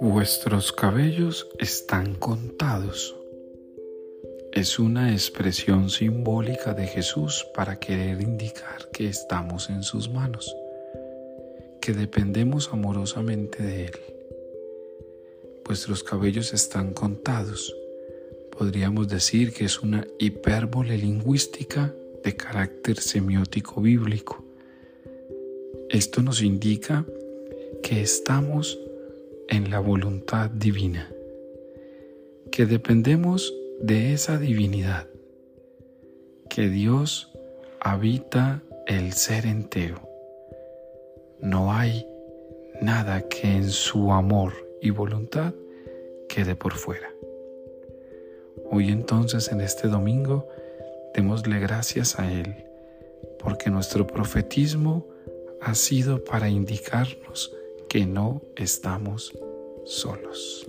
Vuestros cabellos están contados. Es una expresión simbólica de Jesús para querer indicar que estamos en sus manos, que dependemos amorosamente de Él. Vuestros cabellos están contados. Podríamos decir que es una hipérbole lingüística de carácter semiótico bíblico. Esto nos indica que estamos en la voluntad divina, que dependemos de esa divinidad, que Dios habita el ser entero. No hay nada que en su amor y voluntad quede por fuera. Hoy entonces en este domingo démosle gracias a Él, porque nuestro profetismo ha sido para indicarnos que no estamos solos.